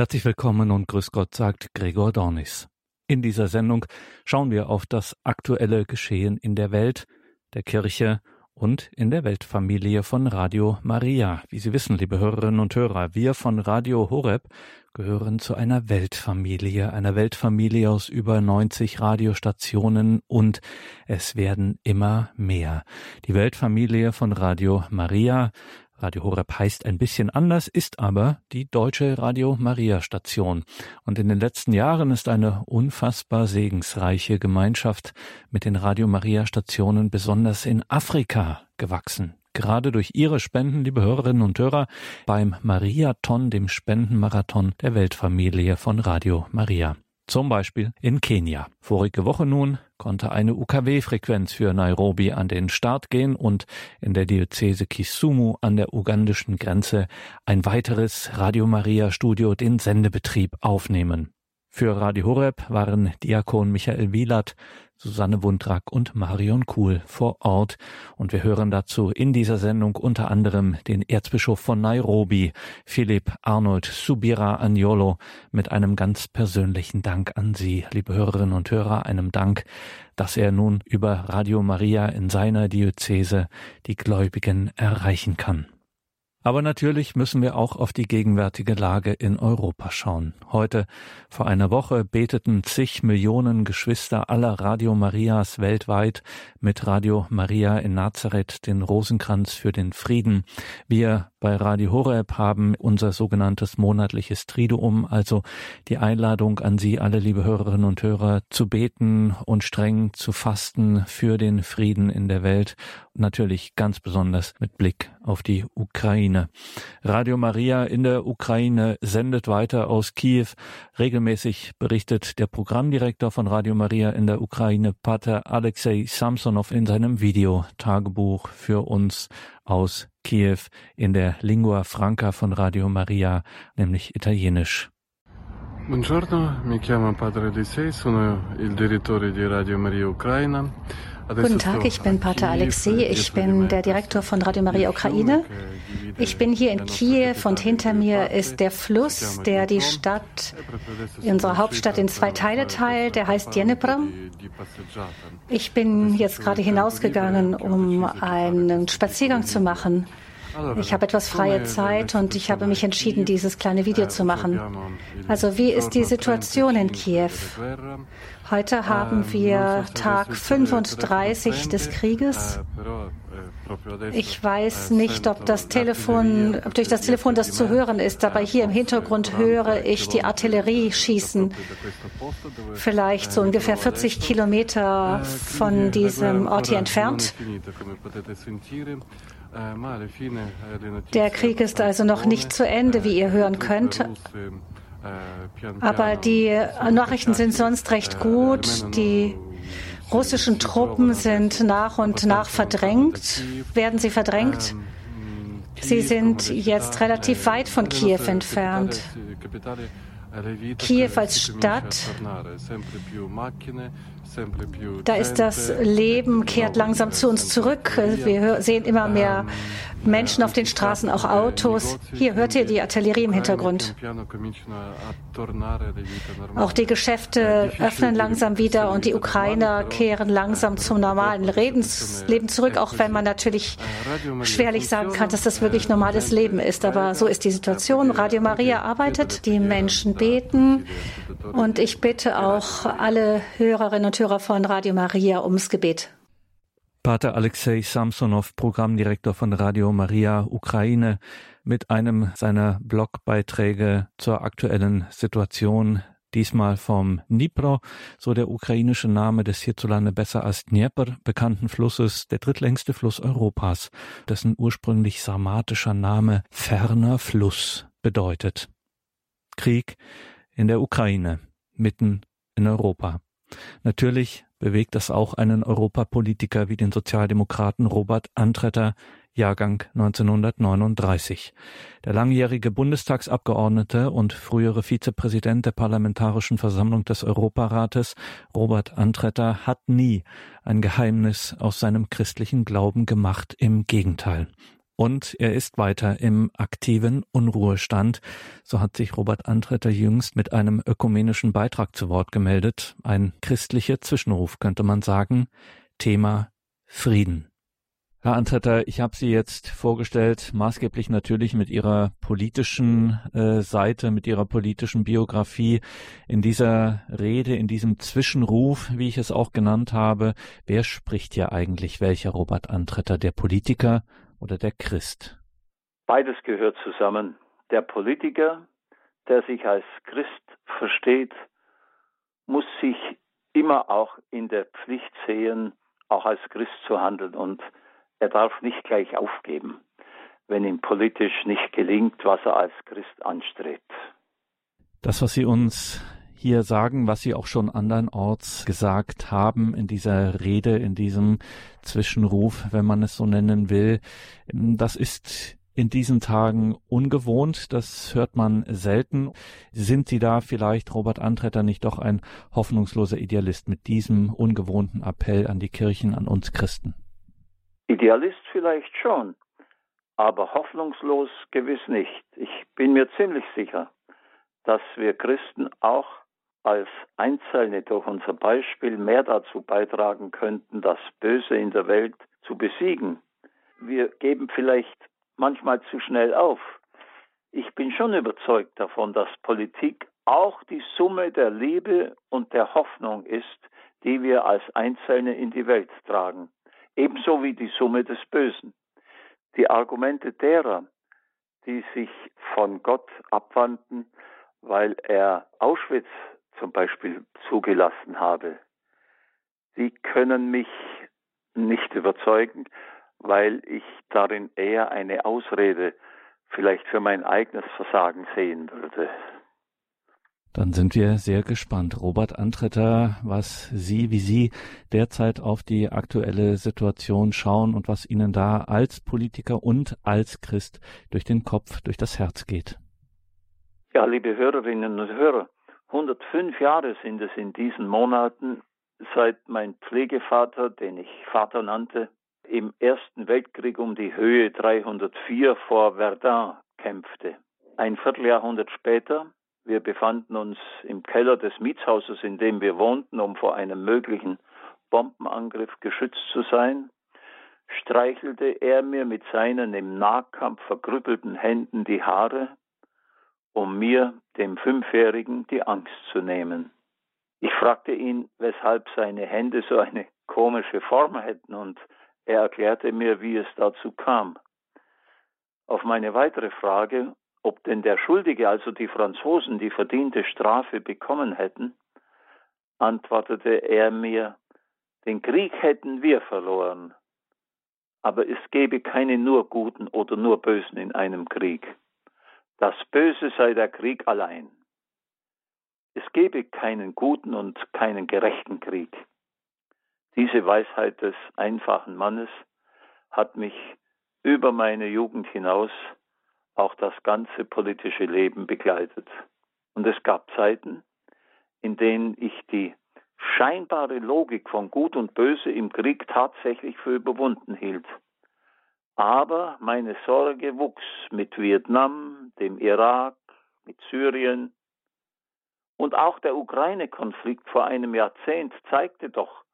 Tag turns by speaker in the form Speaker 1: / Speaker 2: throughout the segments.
Speaker 1: Herzlich willkommen und grüß Gott, sagt Gregor Dornis. In dieser Sendung schauen wir auf das aktuelle Geschehen in der Welt, der Kirche und in der Weltfamilie von Radio Maria. Wie Sie wissen, liebe Hörerinnen und Hörer, wir von Radio Horeb gehören zu einer Weltfamilie, einer Weltfamilie aus über 90 Radiostationen und es werden immer mehr. Die Weltfamilie von Radio Maria Radio Horeb heißt ein bisschen anders, ist aber die deutsche Radio Maria Station. Und in den letzten Jahren ist eine unfassbar segensreiche Gemeinschaft mit den Radio Maria Stationen besonders in Afrika gewachsen. Gerade durch Ihre Spenden, liebe Hörerinnen und Hörer, beim Mariathon, dem Spendenmarathon der Weltfamilie von Radio Maria zum Beispiel in Kenia. Vorige Woche nun konnte eine UKW-Frequenz für Nairobi an den Start gehen und in der Diözese Kisumu an der ugandischen Grenze ein weiteres Radio Maria Studio den Sendebetrieb aufnehmen. Für Radio Horeb waren Diakon Michael Wielert, Susanne Wundrak und Marion Kuhl vor Ort. Und wir hören dazu in dieser Sendung unter anderem den Erzbischof von Nairobi, Philipp Arnold Subira Agnolo, mit einem ganz persönlichen Dank an Sie, liebe Hörerinnen und Hörer, einem Dank, dass er nun über Radio Maria in seiner Diözese die Gläubigen erreichen kann. Aber natürlich müssen wir auch auf die gegenwärtige Lage in Europa schauen. Heute, vor einer Woche, beteten zig Millionen Geschwister aller Radio Marias weltweit mit Radio Maria in Nazareth den Rosenkranz für den Frieden. Wir bei Radio Horeb haben unser sogenanntes monatliches Triduum, also die Einladung an Sie alle, liebe Hörerinnen und Hörer, zu beten und streng zu fasten für den Frieden in der Welt. Natürlich ganz besonders mit Blick auf die Ukraine. Radio Maria in der Ukraine sendet weiter aus Kiew. Regelmäßig berichtet der Programmdirektor von Radio Maria in der Ukraine, Pater Alexei Samsonov, in seinem Videotagebuch für uns aus Kiew in der Lingua Franca von Radio Maria, nämlich Italienisch.
Speaker 2: Buongiorno, mi chiamo Padre Elisei, sono il direttore di Radio Maria Ucraina.
Speaker 3: Guten Tag, ich bin Pater Alexei, ich bin der Direktor von Radio Maria Ukraine. Ich bin hier in Kiew und hinter mir ist der Fluss, der die Stadt, unsere Hauptstadt in zwei Teile teilt, der heißt Dnepr. Ich bin jetzt gerade hinausgegangen, um einen Spaziergang zu machen. Ich habe etwas freie Zeit und ich habe mich entschieden, dieses kleine Video zu machen. Also wie ist die Situation in Kiew? Heute haben wir Tag 35 des Krieges. Ich weiß nicht, ob das Telefon, ob durch das Telefon das zu hören ist, aber hier im Hintergrund höre ich die Artillerie schießen. Vielleicht so ungefähr 40 Kilometer von diesem Ort hier entfernt. Der Krieg ist also noch nicht zu Ende, wie ihr hören könnt. Aber die Nachrichten sind sonst recht gut. Die russischen Truppen sind nach und nach verdrängt. Werden sie verdrängt? Sie sind jetzt relativ weit von Kiew entfernt. Kiew als Stadt da ist das Leben kehrt langsam zu uns zurück. Wir sehen immer mehr Menschen auf den Straßen, auch Autos. Hier hört ihr die Artillerie im Hintergrund. Auch die Geschäfte öffnen langsam wieder und die Ukrainer kehren langsam zum normalen Leben zurück, auch wenn man natürlich schwerlich sagen kann, dass das wirklich normales Leben ist. Aber so ist die Situation. Radio Maria arbeitet, die Menschen beten und ich bitte auch alle Hörerinnen und Hörer von Radio Maria ums Gebet.
Speaker 1: Pater Alexei Samsonov, Programmdirektor von Radio Maria Ukraine, mit einem seiner Blogbeiträge zur aktuellen Situation diesmal vom Dnipro, so der ukrainische Name des hierzulande besser als Dnieper bekannten Flusses, der drittlängste Fluss Europas, dessen ursprünglich sarmatischer Name ferner Fluss bedeutet. Krieg in der Ukraine, mitten in Europa. Natürlich bewegt das auch einen Europapolitiker wie den Sozialdemokraten Robert Antretter, Jahrgang 1939. Der langjährige Bundestagsabgeordnete und frühere Vizepräsident der Parlamentarischen Versammlung des Europarates, Robert Antretter, hat nie ein Geheimnis aus seinem christlichen Glauben gemacht. Im Gegenteil. Und er ist weiter im aktiven Unruhestand. So hat sich Robert Antretter jüngst mit einem ökumenischen Beitrag zu Wort gemeldet. Ein christlicher Zwischenruf könnte man sagen. Thema Frieden. Herr Antretter, ich habe Sie jetzt vorgestellt, maßgeblich natürlich mit Ihrer politischen äh, Seite, mit Ihrer politischen Biografie. In dieser Rede, in diesem Zwischenruf, wie ich es auch genannt habe, wer spricht hier eigentlich welcher Robert Antretter, der Politiker oder der Christ?
Speaker 4: Beides gehört zusammen. Der Politiker, der sich als Christ versteht, muss sich immer auch in der Pflicht sehen, auch als Christ zu handeln. Und er darf nicht gleich aufgeben, wenn ihm politisch nicht gelingt, was er als Christ anstrebt.
Speaker 1: Das, was Sie uns hier sagen, was Sie auch schon andernorts gesagt haben in dieser Rede, in diesem Zwischenruf, wenn man es so nennen will, das ist in diesen Tagen ungewohnt, das hört man selten. Sind Sie da vielleicht, Robert Antretter, nicht doch ein hoffnungsloser Idealist mit diesem ungewohnten Appell an die Kirchen, an uns Christen?
Speaker 4: Idealist vielleicht schon, aber hoffnungslos gewiss nicht. Ich bin mir ziemlich sicher, dass wir Christen auch als Einzelne durch unser Beispiel mehr dazu beitragen könnten, das Böse in der Welt zu besiegen. Wir geben vielleicht manchmal zu schnell auf. Ich bin schon überzeugt davon, dass Politik auch die Summe der Liebe und der Hoffnung ist, die wir als Einzelne in die Welt tragen ebenso wie die Summe des Bösen. Die Argumente derer, die sich von Gott abwandten, weil er Auschwitz zum Beispiel zugelassen habe, die können mich nicht überzeugen, weil ich darin eher eine Ausrede vielleicht für mein eigenes Versagen sehen würde.
Speaker 1: Dann sind wir sehr gespannt. Robert Antretter, was Sie, wie Sie derzeit auf die aktuelle Situation schauen und was Ihnen da als Politiker und als Christ durch den Kopf, durch das Herz geht.
Speaker 4: Ja, liebe Hörerinnen und Hörer, 105 Jahre sind es in diesen Monaten, seit mein Pflegevater, den ich Vater nannte, im Ersten Weltkrieg um die Höhe 304 vor Verdun kämpfte. Ein Vierteljahrhundert später wir befanden uns im Keller des Mietshauses, in dem wir wohnten, um vor einem möglichen Bombenangriff geschützt zu sein. Streichelte er mir mit seinen im Nahkampf verkrüppelten Händen die Haare, um mir, dem Fünfjährigen, die Angst zu nehmen. Ich fragte ihn, weshalb seine Hände so eine komische Form hätten, und er erklärte mir, wie es dazu kam. Auf meine weitere Frage, ob denn der Schuldige, also die Franzosen, die verdiente Strafe bekommen hätten, antwortete er mir, den Krieg hätten wir verloren, aber es gebe keine nur Guten oder nur Bösen in einem Krieg. Das Böse sei der Krieg allein. Es gebe keinen guten und keinen gerechten Krieg. Diese Weisheit des einfachen Mannes hat mich über meine Jugend hinaus auch das ganze politische Leben begleitet. Und es gab Zeiten, in denen ich die scheinbare Logik von Gut und Böse im Krieg tatsächlich für überwunden hielt. Aber meine Sorge wuchs mit Vietnam, dem Irak, mit Syrien und auch der Ukraine-Konflikt vor einem Jahrzehnt zeigte doch,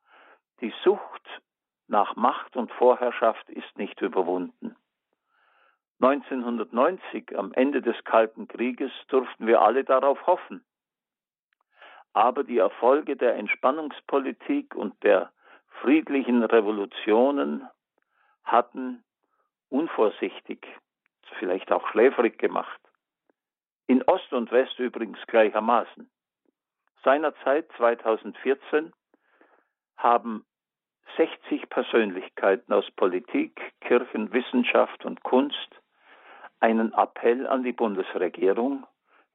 Speaker 4: die Sucht nach Macht und Vorherrschaft ist nicht überwunden. 1990, am Ende des Kalten Krieges, durften wir alle darauf hoffen. Aber die Erfolge der Entspannungspolitik und der friedlichen Revolutionen hatten unvorsichtig, vielleicht auch schläfrig gemacht. In Ost und West übrigens gleichermaßen. Seinerzeit, 2014, haben 60 Persönlichkeiten aus Politik, Kirchen, Wissenschaft und Kunst einen Appell an die Bundesregierung,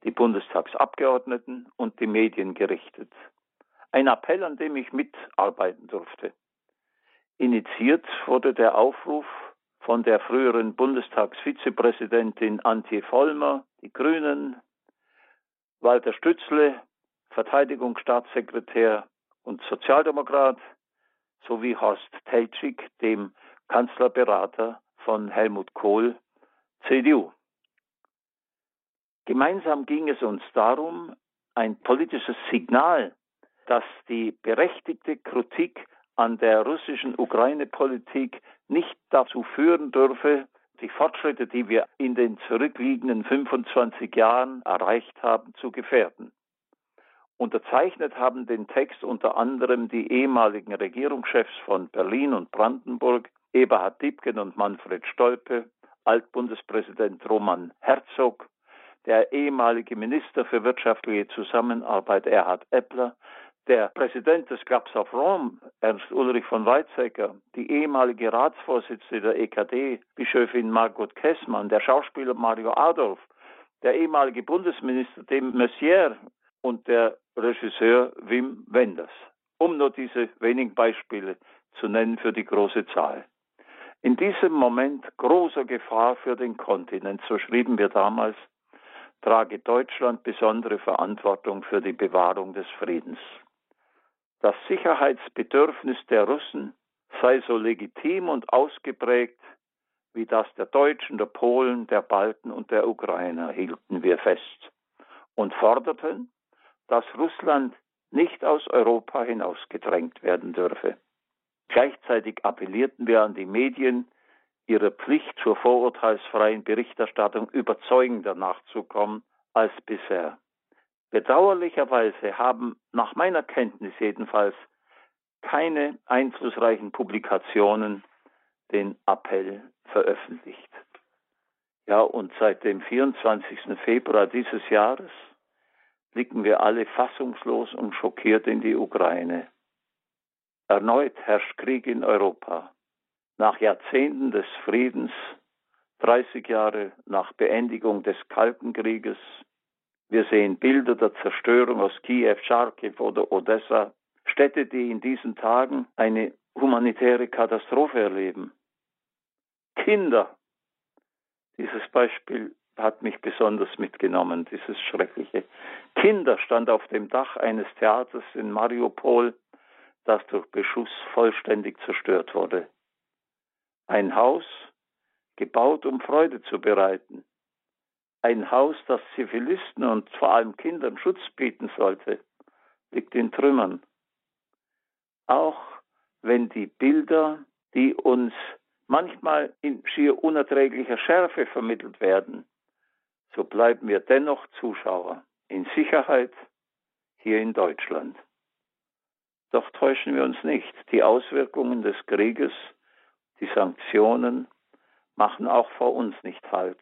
Speaker 4: die Bundestagsabgeordneten und die Medien gerichtet. Ein Appell, an dem ich mitarbeiten durfte. Initiiert wurde der Aufruf von der früheren Bundestagsvizepräsidentin Antje Vollmer, die Grünen, Walter Stützle, Verteidigungsstaatssekretär und Sozialdemokrat, sowie Horst Teltschik, dem Kanzlerberater von Helmut Kohl, CDU. Gemeinsam ging es uns darum, ein politisches Signal, das die berechtigte Kritik an der russischen Ukraine-Politik nicht dazu führen dürfe, die Fortschritte, die wir in den zurückliegenden 25 Jahren erreicht haben, zu gefährden. Unterzeichnet haben den Text unter anderem die ehemaligen Regierungschefs von Berlin und Brandenburg, Eberhard Diebken und Manfred Stolpe, Altbundespräsident Roman Herzog, der ehemalige Minister für wirtschaftliche Zusammenarbeit Erhard Eppler, der Präsident des Clubs of Rome, Ernst Ulrich von Weizsäcker, die ehemalige Ratsvorsitzende der EKD, Bischöfin Margot Kessmann, der Schauspieler Mario Adolf, der ehemalige Bundesminister Dem Messier und der Regisseur Wim Wenders, um nur diese wenigen Beispiele zu nennen für die große Zahl. In diesem Moment großer Gefahr für den Kontinent, so schrieben wir damals, trage Deutschland besondere Verantwortung für die Bewahrung des Friedens. Das Sicherheitsbedürfnis der Russen sei so legitim und ausgeprägt wie das der Deutschen, der Polen, der Balten und der Ukrainer, hielten wir fest und forderten, dass Russland nicht aus Europa hinausgedrängt werden dürfe. Gleichzeitig appellierten wir an die Medien, ihrer Pflicht zur vorurteilsfreien Berichterstattung überzeugender nachzukommen als bisher. Bedauerlicherweise haben nach meiner Kenntnis jedenfalls keine einflussreichen Publikationen den Appell veröffentlicht. Ja, und seit dem 24. Februar dieses Jahres blicken wir alle fassungslos und schockiert in die Ukraine. Erneut herrscht Krieg in Europa. Nach Jahrzehnten des Friedens, 30 Jahre nach Beendigung des Kalten Krieges, wir sehen Bilder der Zerstörung aus Kiew, Charkiw oder Odessa, Städte, die in diesen Tagen eine humanitäre Katastrophe erleben. Kinder. Dieses Beispiel hat mich besonders mitgenommen, dieses schreckliche. Kinder stand auf dem Dach eines Theaters in Mariupol, das durch Beschuss vollständig zerstört wurde. Ein Haus, gebaut, um Freude zu bereiten. Ein Haus, das Zivilisten und vor allem Kindern Schutz bieten sollte, liegt in Trümmern. Auch wenn die Bilder, die uns manchmal in schier unerträglicher Schärfe vermittelt werden, so bleiben wir dennoch Zuschauer in Sicherheit hier in Deutschland. Doch täuschen wir uns nicht, die Auswirkungen des Krieges, die Sanktionen machen auch vor uns nicht Halt.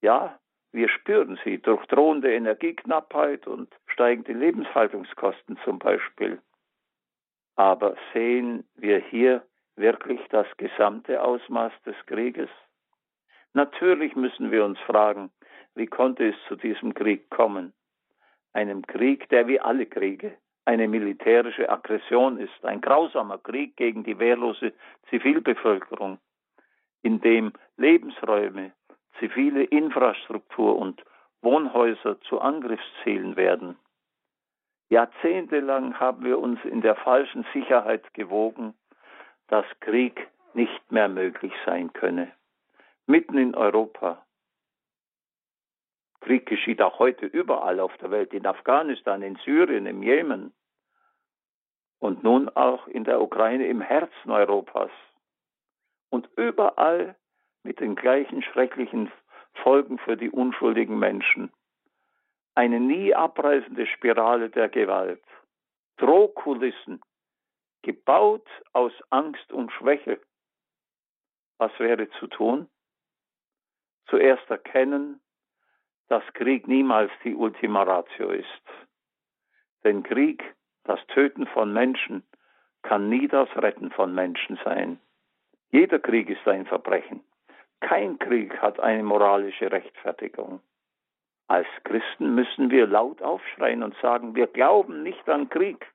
Speaker 4: Ja, wir spüren sie durch drohende Energieknappheit und steigende Lebenshaltungskosten zum Beispiel. Aber sehen wir hier wirklich das gesamte Ausmaß des Krieges? Natürlich müssen wir uns fragen, wie konnte es zu diesem Krieg kommen? Einem Krieg, der wie alle Kriege eine militärische Aggression ist, ein grausamer Krieg gegen die wehrlose Zivilbevölkerung, in dem Lebensräume, zivile Infrastruktur und Wohnhäuser zu Angriffszielen werden. Jahrzehntelang haben wir uns in der falschen Sicherheit gewogen, dass Krieg nicht mehr möglich sein könne. Mitten in Europa, Krieg geschieht auch heute überall auf der Welt, in Afghanistan, in Syrien, im Jemen und nun auch in der Ukraine im Herzen Europas. Und überall mit den gleichen schrecklichen Folgen für die unschuldigen Menschen. Eine nie abreißende Spirale der Gewalt. Drohkulissen, gebaut aus Angst und Schwäche. Was wäre zu tun? Zuerst erkennen, dass Krieg niemals die Ultima Ratio ist. Denn Krieg, das Töten von Menschen, kann nie das Retten von Menschen sein. Jeder Krieg ist ein Verbrechen. Kein Krieg hat eine moralische Rechtfertigung. Als Christen müssen wir laut aufschreien und sagen, wir glauben nicht an Krieg.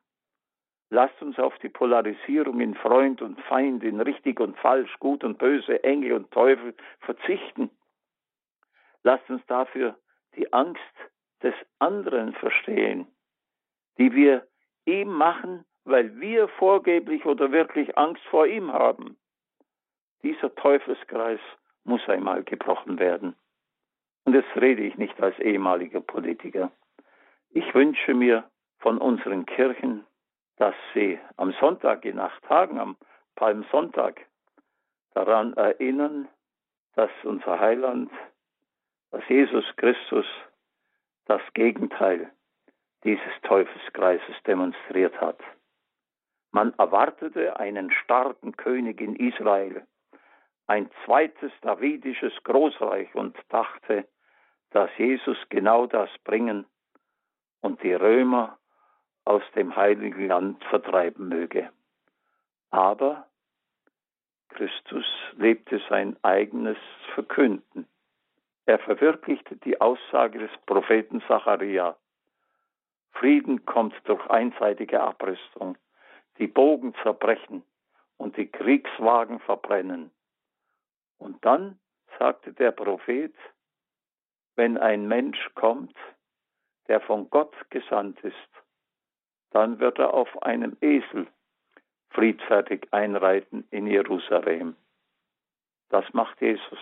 Speaker 4: Lasst uns auf die Polarisierung in Freund und Feind, in richtig und falsch, gut und böse, Engel und Teufel verzichten. Lasst uns dafür die Angst des anderen verstehen, die wir ihm machen, weil wir vorgeblich oder wirklich Angst vor ihm haben. Dieser Teufelskreis muss einmal gebrochen werden. Und jetzt rede ich nicht als ehemaliger Politiker. Ich wünsche mir von unseren Kirchen, dass sie am Sonntag in acht Tagen, am Palmsonntag, daran erinnern, dass unser Heiland, dass Jesus Christus das Gegenteil dieses Teufelskreises demonstriert hat. Man erwartete einen starken König in Israel, ein zweites davidisches Großreich und dachte, dass Jesus genau das bringen und die Römer aus dem heiligen Land vertreiben möge. Aber Christus lebte sein eigenes Verkünden. Er verwirklichte die Aussage des Propheten Zacharia. Frieden kommt durch einseitige Abrüstung, die Bogen zerbrechen und die Kriegswagen verbrennen. Und dann sagte der Prophet, wenn ein Mensch kommt, der von Gott gesandt ist, dann wird er auf einem Esel friedfertig einreiten in Jerusalem. Das macht Jesus.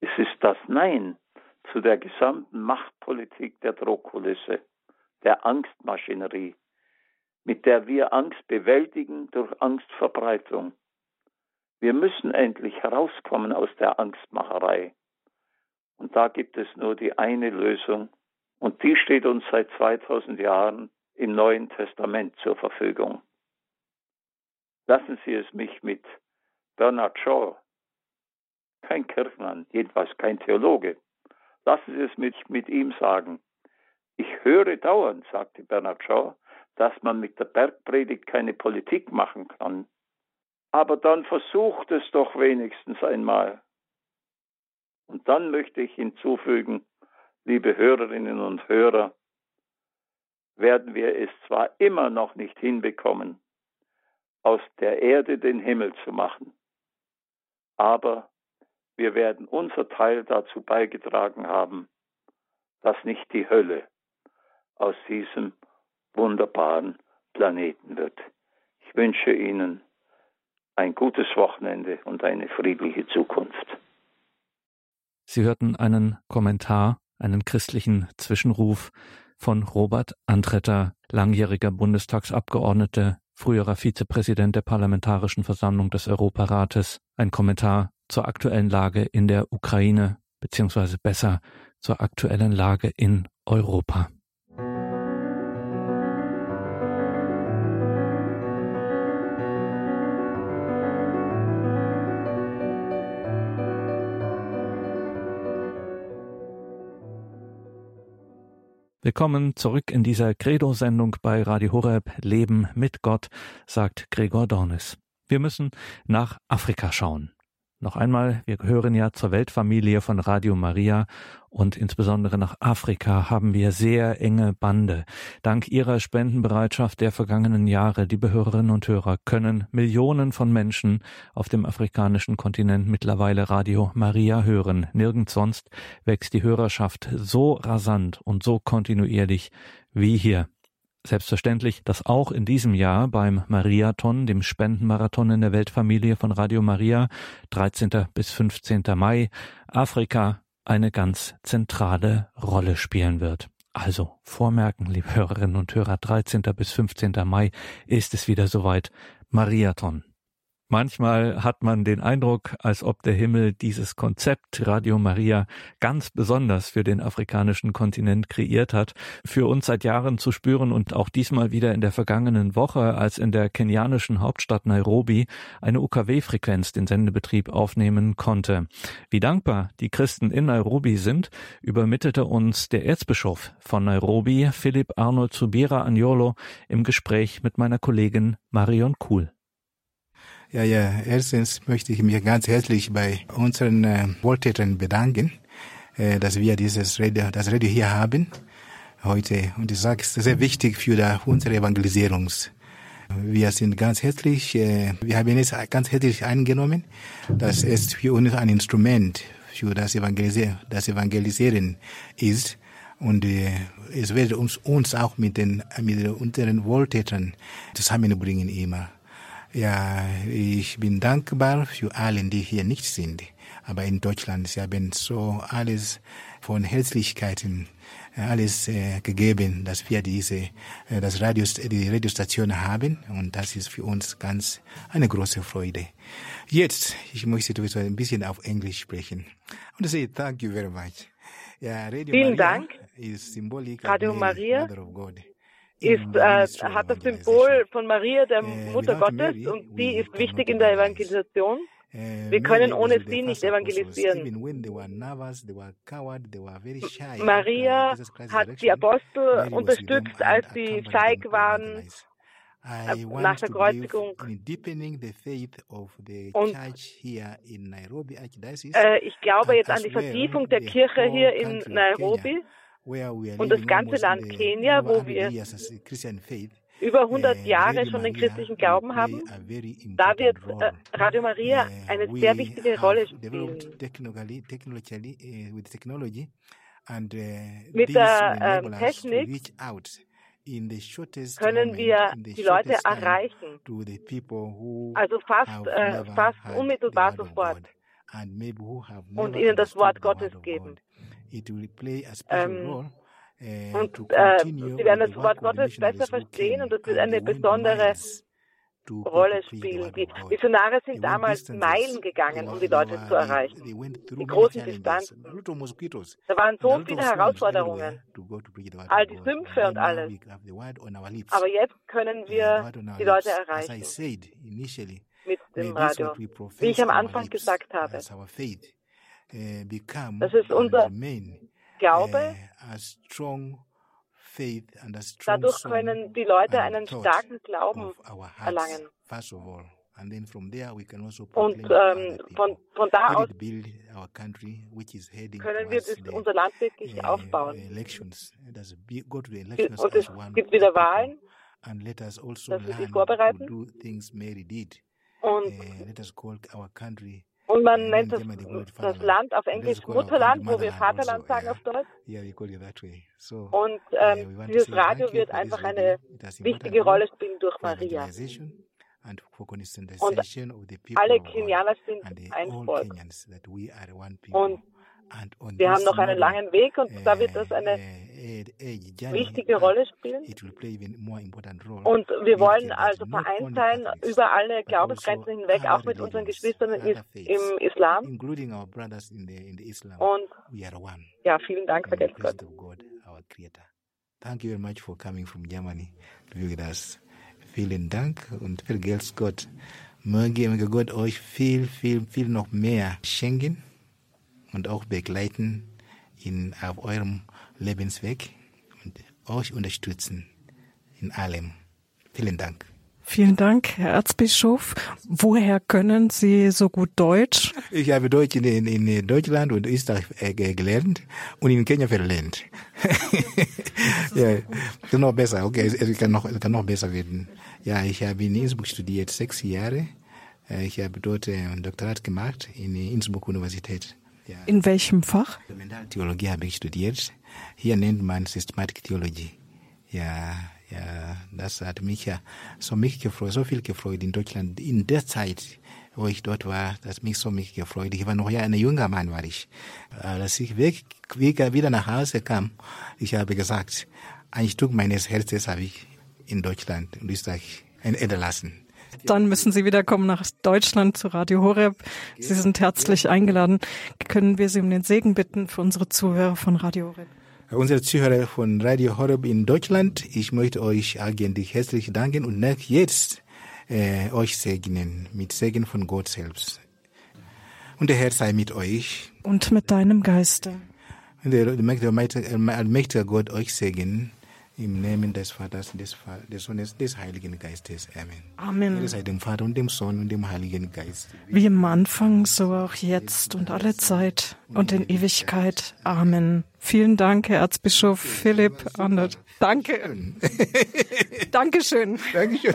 Speaker 4: Es ist das Nein zu der gesamten Machtpolitik der Drohkulisse, der Angstmaschinerie, mit der wir Angst bewältigen durch Angstverbreitung. Wir müssen endlich herauskommen aus der Angstmacherei. Und da gibt es nur die eine Lösung, und die steht uns seit 2000 Jahren im Neuen Testament zur Verfügung. Lassen Sie es mich mit Bernard Shaw, kein Kirchmann, jedenfalls kein Theologe, lassen Sie es mich mit ihm sagen. Ich höre dauernd, sagte Bernard Shaw, dass man mit der Bergpredigt keine Politik machen kann. Aber dann versucht es doch wenigstens einmal. Und dann möchte ich hinzufügen, liebe Hörerinnen und Hörer, werden wir es zwar immer noch nicht hinbekommen, aus der Erde den Himmel zu machen, aber wir werden unser Teil dazu beigetragen haben, dass nicht die Hölle aus diesem wunderbaren Planeten wird. Ich wünsche Ihnen ein gutes Wochenende und eine friedliche Zukunft.
Speaker 1: Sie hörten einen Kommentar, einen christlichen Zwischenruf von Robert Antretter, langjähriger Bundestagsabgeordneter, früherer Vizepräsident der Parlamentarischen Versammlung des Europarates, ein Kommentar zur aktuellen Lage in der Ukraine, beziehungsweise besser zur aktuellen Lage in Europa. Willkommen zurück in dieser Credo-Sendung bei Radio Horeb Leben mit Gott, sagt Gregor Dornis. Wir müssen nach Afrika schauen. Noch einmal, wir gehören ja zur Weltfamilie von Radio Maria und insbesondere nach Afrika haben wir sehr enge Bande. Dank Ihrer Spendenbereitschaft der vergangenen Jahre, liebe Hörerinnen und Hörer, können Millionen von Menschen auf dem afrikanischen Kontinent mittlerweile Radio Maria hören. Nirgends sonst wächst die Hörerschaft so rasant und so kontinuierlich wie hier. Selbstverständlich, dass auch in diesem Jahr beim Mariathon, dem Spendenmarathon in der Weltfamilie von Radio Maria, 13. bis 15. Mai, Afrika eine ganz zentrale Rolle spielen wird. Also vormerken, liebe Hörerinnen und Hörer, 13. bis 15. Mai ist es wieder soweit. Mariathon. Manchmal hat man den Eindruck, als ob der Himmel dieses Konzept Radio Maria ganz besonders für den afrikanischen Kontinent kreiert hat, für uns seit Jahren zu spüren und auch diesmal wieder in der vergangenen Woche, als in der kenianischen Hauptstadt Nairobi eine UKW-Frequenz den Sendebetrieb aufnehmen konnte. Wie dankbar die Christen in Nairobi sind, übermittelte uns der Erzbischof von Nairobi, Philipp Arnold Zubira Agnolo, im Gespräch mit meiner Kollegin Marion Kuhl.
Speaker 5: Ja, ja, erstens möchte ich mich ganz herzlich bei unseren äh, Wohltätern bedanken, äh, dass wir dieses Radio, das Radio hier haben heute. Und ich sage, es ist sehr wichtig für da, unsere Evangelisierungs. Wir sind ganz herzlich, äh, wir haben es ganz herzlich eingenommen. Das ist für uns ein Instrument für das, Evangelisieren, das Evangelisieren ist. Und äh, es wird uns, uns auch mit den, mit unseren Wohltätern zusammenbringen immer. Ja, ich bin dankbar für alle, die hier nicht sind. Aber in Deutschland, sie haben so alles von Herzlichkeiten alles äh, gegeben, dass wir diese, äh, das Radio, die Radiostation haben. Und das ist für uns ganz eine große Freude. Jetzt, ich möchte sowieso ein bisschen auf Englisch sprechen. Und say thank you very much.
Speaker 6: Ja, Radio Vielen Maria Dank. Radio Maria ist, äh, hat das Symbol von Maria, der Mutter Gottes, und sie ist wichtig in der Evangelisation. Wir können ohne sie nicht evangelisieren. Maria hat die Apostel unterstützt, als sie feig waren nach der Kreuzigung. Und äh, ich glaube jetzt an die Vertiefung der Kirche hier in Nairobi und das ganze Land Kenia, wo wir über 100 Jahre schon den christlichen Glauben haben, da wird äh, Radio Maria eine sehr wichtige Rolle spielen. Mit der äh, Technik können wir die Leute erreichen, also fast, äh, fast unmittelbar sofort und ihnen das Wort Gottes geben. Ähm, äh, und äh, sie werden das Wort Gottes besser verstehen und es wird eine besondere Rolle spielen. Die Missionare sind damals Meilen gegangen, um die Leute zu erreichen. Die großen Distanzen. Da waren so viele Herausforderungen. All die Sümpfe und alles. Aber jetzt können wir die Leute erreichen. Mit dem Radio. Wie ich am Anfang gesagt habe. Uh, das ist unser Glaube, dadurch können die Leute einen starken Glauben erlangen. Und ähm, von, von da aus können wir das, unser Land wirklich uh, aufbauen. Und es gibt wieder Wahlen, also dass wir sie vorbereiten. Und und man nennt das, das Land auf Englisch Mutterland, wo wir Vaterland sagen auf Deutsch. Und ähm, dieses Radio wird einfach eine wichtige Rolle spielen durch Maria. Und alle Kenianer sind ein Volk. Und wir haben noch einen langen Weg und da wird das eine wichtige Rolle spielen. Und wir wollen also vereint sein über alle Glaubensgrenzen hinweg, auch mit unseren Geschwistern im Islam. Und ja, vielen Dank, vergesst Gott.
Speaker 5: Thank you very much for coming from Germany to be with us. Vielen Dank und vergelt's Gott. Möge Gott euch viel, viel, viel noch mehr schenken und auch begleiten in, auf eurem Lebensweg und euch unterstützen in allem. Vielen Dank.
Speaker 7: Vielen Dank, Herr Erzbischof. Woher können Sie so gut Deutsch?
Speaker 5: Ich habe Deutsch in, in Deutschland und Österreich äh, gelernt und in Kenia verlernt. ja, noch besser, okay, es kann noch, es kann noch besser werden. Ja, ich habe in Innsbruck studiert, sechs Jahre. Äh, ich habe dort äh, ein Doktorat gemacht in der Innsbruck Universität.
Speaker 7: In welchem Fach?
Speaker 5: Theologie habe ich studiert. Hier nennt man Systematic Theology. Ja, ja, das hat mich ja so mich gefreut, so viel gefreut in Deutschland. In der Zeit, wo ich dort war, das mich so mich gefreut. Ich war noch ja ein junger Mann, war ich. Als ich weg, wieder nach Hause kam, ich habe gesagt, ein Stück meines Herzens habe ich in Deutschland und Österreich hinterlassen.
Speaker 7: Dann müssen Sie wiederkommen nach Deutschland zu Radio Horeb. Sie sind herzlich eingeladen. Können wir Sie um den Segen bitten für unsere Zuhörer von Radio Horeb?
Speaker 5: Unsere Zuhörer von Radio Horeb in Deutschland, ich möchte euch eigentlich herzlich danken und jetzt äh, euch segnen mit Segen von Gott selbst. Und der Herr sei mit euch.
Speaker 7: Und mit deinem Geiste.
Speaker 5: Und der allmächtige Gott euch segnen im Namen des Vaters, des, des Sohnes, des Heiligen Geistes. Amen.
Speaker 7: Amen.
Speaker 5: Ehre sei dem Vater und dem Sohn und dem Heiligen Geist.
Speaker 7: Wie im Anfang, so auch jetzt und alle Zeit und in Ewigkeit. Amen. Vielen Dank, Herr Erzbischof Philipp Andert. Danke. Dankeschön. Dankeschön.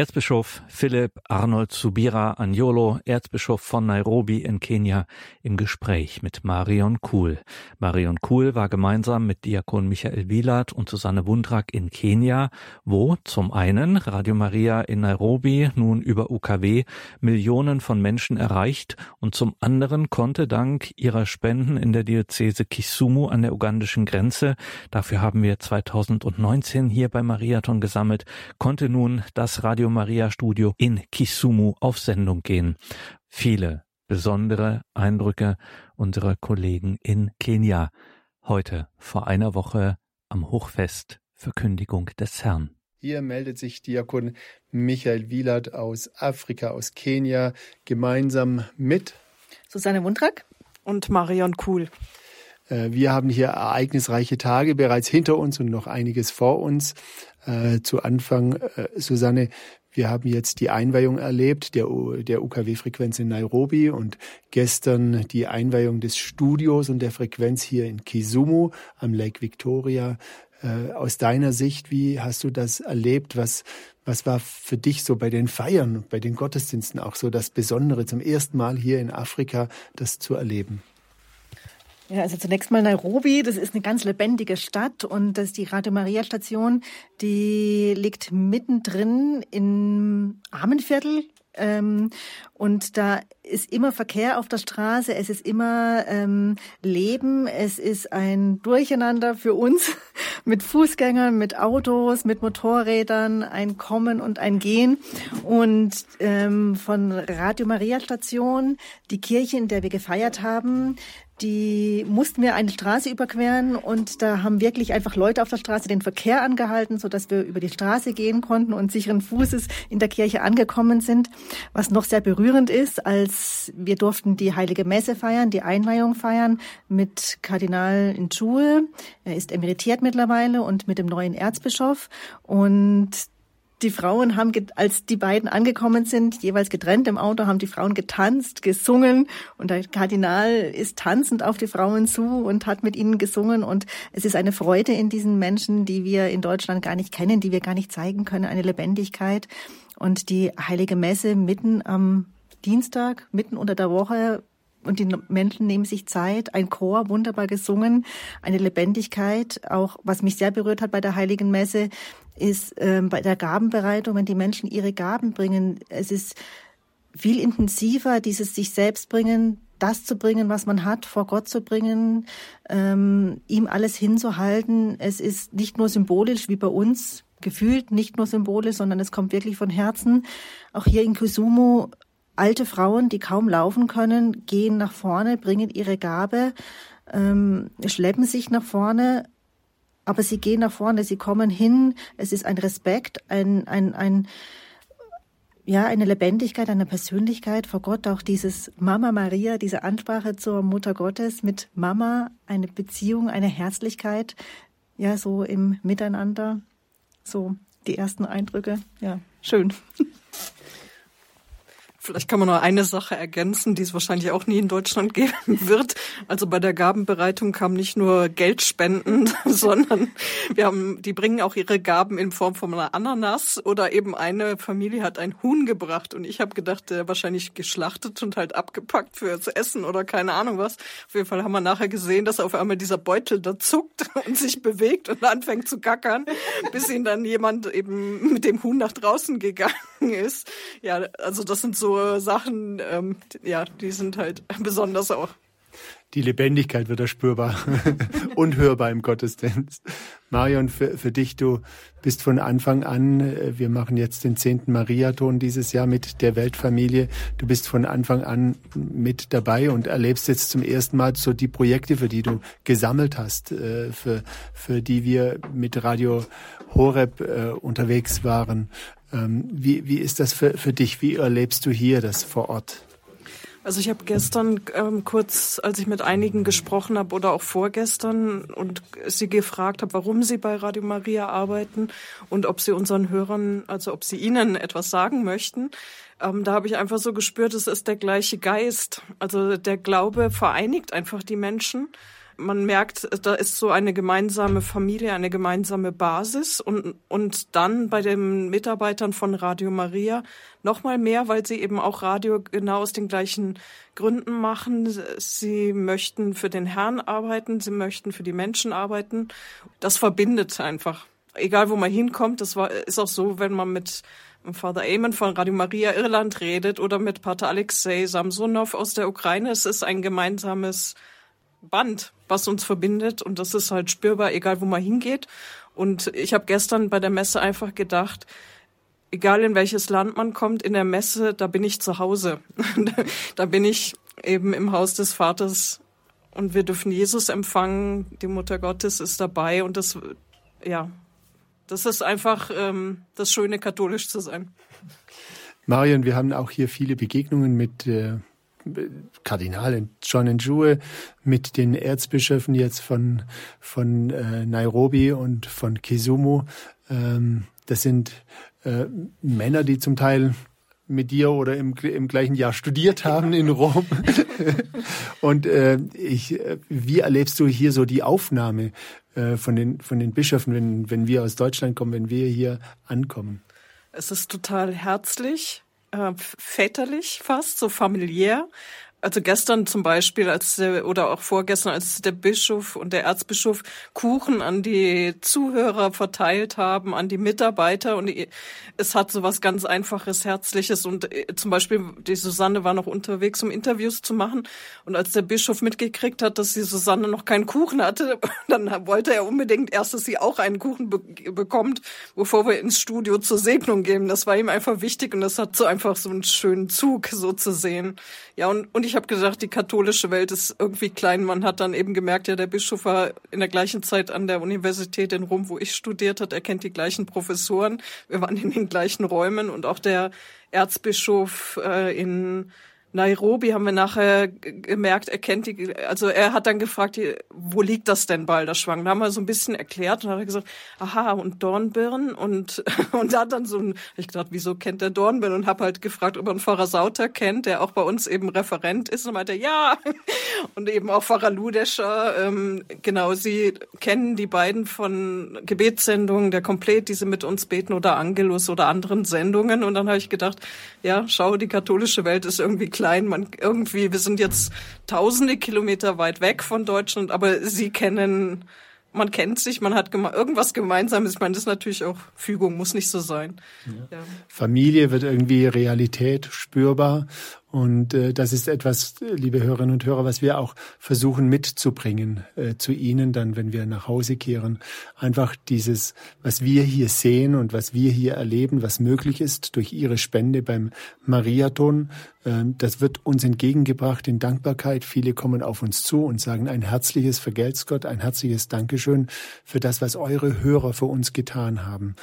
Speaker 1: Erzbischof Philipp Arnold Subira Agnolo, Erzbischof von Nairobi in Kenia, im Gespräch mit Marion Kuhl. Marion Kuhl war gemeinsam mit Diakon Michael Wielert und Susanne Wundrak in Kenia, wo zum einen Radio Maria in Nairobi nun über UKW Millionen von Menschen erreicht und zum anderen konnte dank ihrer Spenden in der Diözese Kisumu an der ugandischen Grenze, dafür haben wir 2019 hier bei Mariathon gesammelt, konnte nun das Radio Radio Maria Studio in Kisumu auf Sendung gehen. Viele besondere Eindrücke unserer Kollegen in Kenia. Heute vor einer Woche am Hochfest Verkündigung des Herrn.
Speaker 8: Hier meldet sich Diakon Michael Wielert aus Afrika, aus Kenia, gemeinsam mit
Speaker 7: Susanne Wundrak und Marion Kuhl.
Speaker 8: Äh, wir haben hier ereignisreiche Tage bereits hinter uns und noch einiges vor uns. Äh, zu Anfang, äh, Susanne, wir haben jetzt die Einweihung erlebt der, der UKW-Frequenz in Nairobi und gestern die Einweihung des Studios und der Frequenz hier in Kisumu am Lake Victoria. Äh, aus deiner Sicht, wie hast du das erlebt? Was, was war für dich so bei den Feiern, bei den Gottesdiensten auch so das Besondere, zum ersten Mal hier in Afrika das zu erleben?
Speaker 9: Ja, also zunächst mal Nairobi, das ist eine ganz lebendige Stadt und das ist die Radio Maria Station, die liegt mittendrin im Armenviertel ähm, und da ist immer Verkehr auf der Straße, es ist immer ähm, Leben, es ist ein Durcheinander für uns mit Fußgängern, mit Autos, mit Motorrädern, ein Kommen und ein Gehen. Und ähm, von Radio Maria Station, die Kirche, in der wir gefeiert haben, die mussten wir eine Straße überqueren und da haben wirklich einfach Leute auf der Straße den Verkehr angehalten, so dass wir über die Straße gehen konnten und sicheren Fußes in der Kirche angekommen sind. Was noch sehr berührend ist, als wir durften die Heilige Messe feiern, die Einweihung feiern mit Kardinal Njue. Er ist emeritiert mittlerweile und mit dem neuen Erzbischof und die Frauen haben, als die beiden angekommen sind, jeweils getrennt im Auto, haben die Frauen getanzt, gesungen. Und der Kardinal ist tanzend auf die Frauen zu und hat mit ihnen gesungen. Und es ist eine Freude in diesen Menschen, die wir in Deutschland gar nicht kennen, die wir gar nicht zeigen können, eine Lebendigkeit. Und die heilige Messe mitten am Dienstag, mitten unter der Woche und die Menschen nehmen sich Zeit, ein Chor wunderbar gesungen, eine Lebendigkeit, auch was mich sehr berührt hat bei der Heiligen Messe, ist ähm, bei der Gabenbereitung, wenn die Menschen ihre Gaben bringen, es ist viel intensiver, dieses sich selbst bringen, das zu bringen, was man hat, vor Gott zu bringen, ähm, ihm alles hinzuhalten. Es ist nicht nur symbolisch wie bei uns, gefühlt nicht nur symbolisch, sondern es kommt wirklich von Herzen. Auch hier in Kusumo alte Frauen, die kaum laufen können, gehen nach vorne, bringen ihre Gabe, ähm, schleppen sich nach vorne, aber sie gehen nach vorne, sie kommen hin. Es ist ein Respekt, ein, ein, ein, ja, eine Lebendigkeit, eine Persönlichkeit vor Gott, auch dieses Mama Maria, diese Ansprache zur Mutter Gottes mit Mama, eine Beziehung, eine Herzlichkeit, ja, so im Miteinander, so die ersten Eindrücke, ja, schön.
Speaker 7: Vielleicht kann man noch eine Sache ergänzen, die es wahrscheinlich auch nie in Deutschland geben wird. Also bei der Gabenbereitung kam nicht nur Geldspenden, sondern wir haben, die bringen auch ihre Gaben in Form von einer Ananas oder eben eine Familie hat ein Huhn gebracht und ich habe gedacht, der wahrscheinlich geschlachtet und halt abgepackt für zu essen oder keine Ahnung was. Auf jeden Fall haben wir nachher gesehen, dass auf einmal dieser Beutel da zuckt und sich bewegt und anfängt zu gackern, bis ihn dann jemand eben mit dem Huhn nach draußen gegangen ist. Ja, also das sind so Sachen, ähm, ja, die sind halt besonders auch.
Speaker 8: Die Lebendigkeit wird da spürbar und hörbar im Gottesdienst. Marion, für, für dich, du bist von Anfang an, äh, wir machen jetzt den zehnten Mariathon dieses Jahr mit der Weltfamilie. Du bist von Anfang an mit dabei und erlebst jetzt zum ersten Mal so die Projekte, für die du gesammelt hast, äh, für, für die wir mit Radio Horeb äh, unterwegs waren. Ähm, wie, wie ist das für, für dich? Wie erlebst du hier das vor Ort?
Speaker 7: Also ich habe gestern ähm, kurz, als ich mit einigen gesprochen habe oder auch vorgestern und sie gefragt habe, warum sie bei Radio Maria arbeiten und ob sie unseren Hörern, also ob sie ihnen etwas sagen möchten. Ähm, da habe ich einfach so gespürt, es ist der gleiche Geist. Also der Glaube vereinigt einfach die Menschen man merkt, da ist so eine gemeinsame Familie, eine gemeinsame Basis und, und dann bei den Mitarbeitern von Radio Maria noch mal mehr, weil sie eben auch Radio genau aus den gleichen Gründen machen. Sie möchten für den Herrn arbeiten, sie möchten für die Menschen arbeiten. Das verbindet einfach. Egal wo man hinkommt, das war, ist auch so, wenn man mit Father Eamon von Radio Maria Irland redet oder mit Pater Alexei Samsonov aus der Ukraine. Es ist ein gemeinsames Band, was uns verbindet und das ist halt spürbar, egal wo man hingeht. Und ich habe gestern bei der Messe einfach gedacht, egal in welches Land man kommt, in der Messe, da bin ich zu Hause. da bin ich eben im Haus des Vaters und wir dürfen Jesus empfangen, die Mutter Gottes ist dabei und das, ja, das ist einfach ähm, das Schöne, katholisch zu sein.
Speaker 8: Marion, wir haben auch hier viele Begegnungen mit äh, Kardinal John Njue, mit den Erzbischöfen jetzt von, von äh, Nairobi und von Kisumu. Ähm, das sind äh, Männer, die zum Teil mit dir oder im, im gleichen Jahr studiert haben in Rom. und äh, ich, äh, wie erlebst du hier so die Aufnahme äh, von, den, von den Bischöfen, wenn, wenn wir aus Deutschland kommen, wenn wir hier ankommen?
Speaker 7: Es ist total herzlich, äh, väterlich fast, so familiär. Also gestern zum Beispiel, als der, oder auch vorgestern, als der Bischof und der Erzbischof Kuchen an die Zuhörer verteilt haben, an die Mitarbeiter und es hat so was ganz Einfaches, Herzliches und äh, zum Beispiel die Susanne war noch unterwegs, um Interviews zu machen und als der Bischof mitgekriegt hat, dass die Susanne noch keinen Kuchen hatte, dann wollte er unbedingt erst, dass sie auch einen Kuchen be bekommt, bevor wir ins Studio zur Segnung gehen. Das war ihm einfach wichtig und das hat so einfach so einen schönen Zug so zu sehen. Ja, und, und ich habe gesagt, die katholische Welt ist irgendwie klein. Man hat dann eben gemerkt, ja, der Bischof war in der gleichen Zeit an der Universität in Rom, wo ich studiert hat. Er kennt die gleichen Professoren. Wir waren in den gleichen Räumen und auch der Erzbischof äh, in Nairobi haben wir nachher gemerkt, er kennt die, also er hat dann gefragt, wo liegt das denn Balderschwang? Da haben wir so ein bisschen erklärt und hat er gesagt, aha, und Dornbirn und, und da hat dann so ein, ich gedacht, wieso kennt der Dornbirn? Und habe halt gefragt, ob er einen Pfarrer Sauter kennt, der auch bei uns eben Referent ist und meinte, ja, und eben auch Pfarrer Ludescher, ähm, genau, sie kennen die beiden von Gebetssendungen, der Komplett, die sie mit uns beten oder Angelus oder anderen Sendungen und dann habe ich gedacht, ja, schau, die katholische Welt ist irgendwie klein. Man irgendwie, wir sind jetzt tausende Kilometer weit weg von Deutschland, aber sie kennen, man kennt sich, man hat geme irgendwas Gemeinsames. Ich meine, das ist natürlich auch Fügung, muss nicht so sein.
Speaker 8: Ja. Ja. Familie wird irgendwie Realität spürbar und äh, das ist etwas, liebe Hörerinnen und Hörer, was wir auch versuchen mitzubringen äh, zu Ihnen, dann, wenn wir nach Hause kehren. Einfach dieses, was wir hier sehen und was wir hier erleben, was möglich ist durch Ihre Spende beim Mariathon, äh, das wird uns entgegengebracht in Dankbarkeit. Viele kommen auf uns zu und sagen ein herzliches Vergelt's Gott, ein herzliches Dankeschön für das, was eure Hörer für uns getan haben.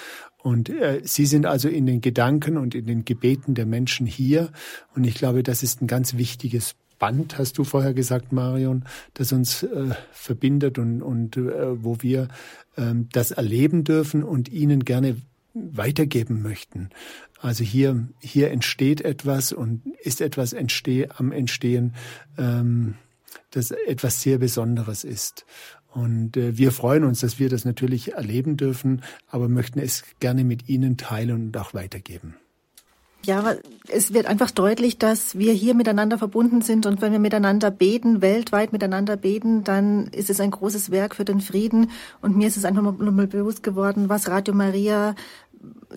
Speaker 8: Und äh, Sie sind also in den Gedanken und in den Gebeten der Menschen hier. Und ich glaube, das ist ein ganz wichtiges Band, hast du vorher gesagt, Marion, das uns äh, verbindet und, und äh, wo wir äh, das erleben dürfen und Ihnen gerne weitergeben möchten. Also hier, hier entsteht etwas und ist etwas entsteh, am Entstehen, ähm, das etwas sehr Besonderes ist. Und äh, wir freuen uns, dass wir das natürlich erleben dürfen, aber möchten es gerne mit Ihnen teilen und auch weitergeben.
Speaker 9: Ja, es wird einfach deutlich, dass wir hier miteinander verbunden sind und wenn wir miteinander beten, weltweit miteinander beten, dann ist es ein großes Werk für den Frieden. Und mir ist es einfach nochmal bewusst geworden, was Radio Maria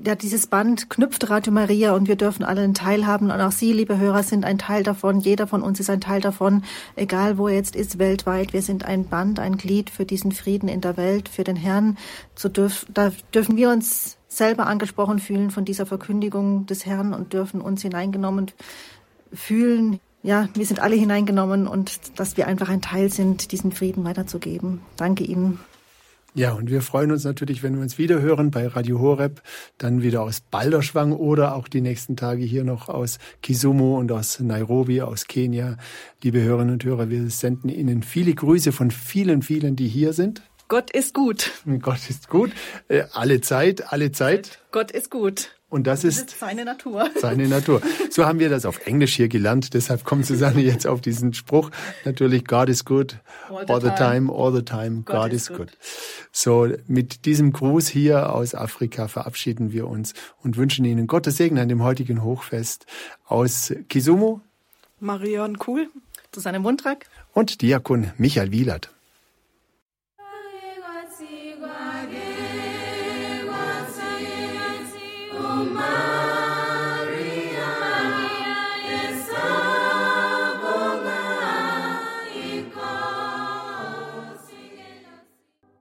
Speaker 9: ja, dieses Band knüpft Radio Maria und wir dürfen alle teilhaben und auch Sie, liebe Hörer, sind ein Teil davon. Jeder von uns ist ein Teil davon, egal wo er jetzt ist, weltweit. Wir sind ein Band, ein Glied für diesen Frieden in der Welt, für den Herrn. So dürf, da dürfen wir uns selber angesprochen fühlen von dieser Verkündigung des Herrn und dürfen uns hineingenommen fühlen. Ja, wir sind alle hineingenommen und dass wir einfach ein Teil sind, diesen Frieden weiterzugeben. Danke Ihnen.
Speaker 8: Ja, und wir freuen uns natürlich, wenn wir uns wieder hören bei Radio Horeb, dann wieder aus Balderschwang oder auch die nächsten Tage hier noch aus Kisumu und aus Nairobi, aus Kenia. Liebe Hörerinnen und Hörer, wir senden Ihnen viele Grüße von vielen, vielen, die hier sind.
Speaker 7: Gott ist gut.
Speaker 8: Gott ist gut. Äh, alle Zeit, alle Zeit.
Speaker 7: Gott ist gut.
Speaker 8: Und das ist,
Speaker 7: das ist seine Natur.
Speaker 8: Seine Natur. So haben wir das auf Englisch hier gelernt. Deshalb kommt Susanne jetzt auf diesen Spruch. Natürlich, God is good all the, all the time. time, all the time, God, God is good. good. So, mit diesem Gruß hier aus Afrika verabschieden wir uns und wünschen Ihnen Gottes Segen an dem heutigen Hochfest aus Kisumu.
Speaker 7: Marion Kuhl. Susanne Mundrak.
Speaker 8: Und Diakon Michael Wielert.